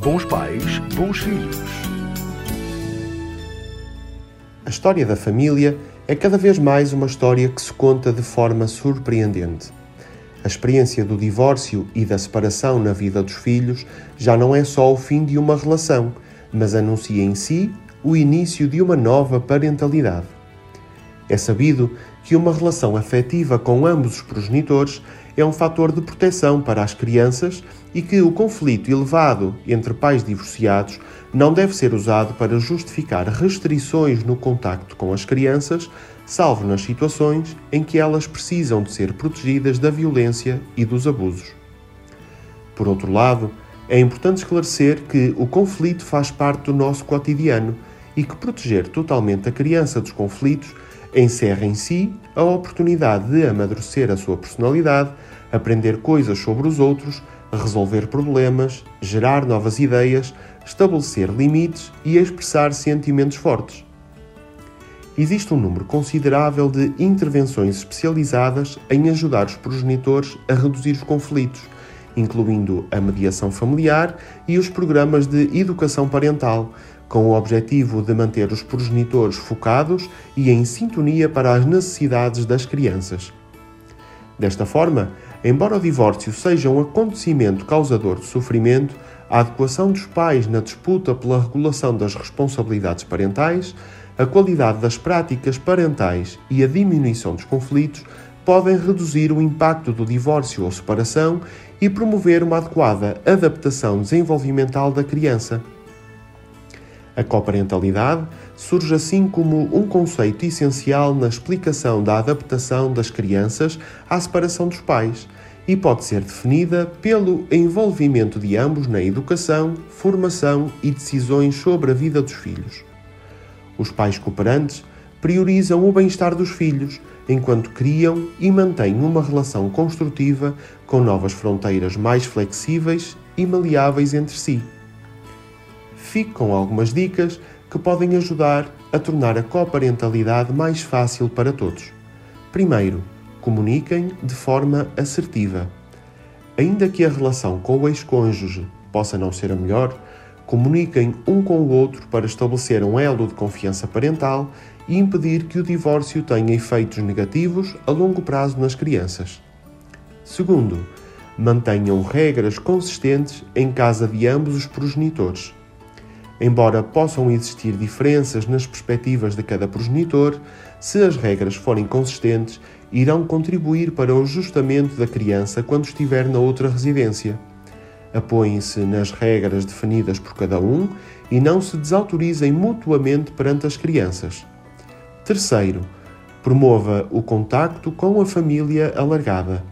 Bons pais, bons filhos. A história da família é cada vez mais uma história que se conta de forma surpreendente. A experiência do divórcio e da separação na vida dos filhos já não é só o fim de uma relação, mas anuncia em si o início de uma nova parentalidade. É sabido que uma relação afetiva com ambos os progenitores é um fator de proteção para as crianças e que o conflito elevado entre pais divorciados não deve ser usado para justificar restrições no contacto com as crianças, salvo nas situações em que elas precisam de ser protegidas da violência e dos abusos. Por outro lado, é importante esclarecer que o conflito faz parte do nosso cotidiano e que proteger totalmente a criança dos conflitos encerra em si a oportunidade de amadurecer a sua personalidade, aprender coisas sobre os outros, resolver problemas, gerar novas ideias, estabelecer limites e expressar sentimentos fortes. Existe um número considerável de intervenções especializadas em ajudar os progenitores a reduzir os conflitos, incluindo a mediação familiar e os programas de educação parental, com o objetivo de manter os progenitores focados e em sintonia para as necessidades das crianças. Desta forma, embora o divórcio seja um acontecimento causador de sofrimento, a adequação dos pais na disputa pela regulação das responsabilidades parentais, a qualidade das práticas parentais e a diminuição dos conflitos podem reduzir o impacto do divórcio ou separação e promover uma adequada adaptação desenvolvimental da criança. A coparentalidade surge assim como um conceito essencial na explicação da adaptação das crianças à separação dos pais e pode ser definida pelo envolvimento de ambos na educação, formação e decisões sobre a vida dos filhos. Os pais cooperantes priorizam o bem-estar dos filhos, enquanto criam e mantêm uma relação construtiva com novas fronteiras mais flexíveis e maleáveis entre si fico com algumas dicas que podem ajudar a tornar a coparentalidade mais fácil para todos. Primeiro, comuniquem de forma assertiva. Ainda que a relação com o ex-cônjuge possa não ser a melhor, comuniquem um com o outro para estabelecer um elo de confiança parental e impedir que o divórcio tenha efeitos negativos a longo prazo nas crianças. Segundo, mantenham regras consistentes em casa de ambos os progenitores. Embora possam existir diferenças nas perspectivas de cada progenitor, se as regras forem consistentes, irão contribuir para o ajustamento da criança quando estiver na outra residência. Apoiem-se nas regras definidas por cada um e não se desautorizem mutuamente perante as crianças. Terceiro, promova o contacto com a família alargada.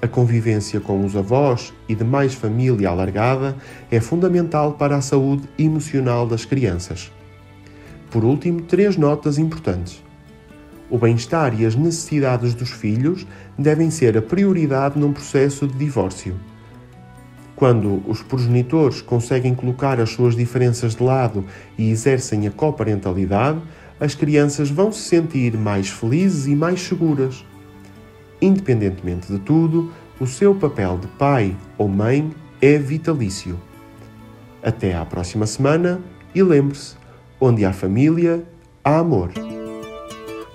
A convivência com os avós e demais família alargada é fundamental para a saúde emocional das crianças. Por último, três notas importantes. O bem-estar e as necessidades dos filhos devem ser a prioridade num processo de divórcio. Quando os progenitores conseguem colocar as suas diferenças de lado e exercem a coparentalidade, as crianças vão se sentir mais felizes e mais seguras. Independentemente de tudo, o seu papel de pai ou mãe é vitalício. Até à próxima semana e lembre-se: onde há família, há amor.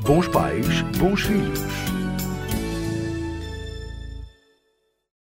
Bons pais, bons filhos.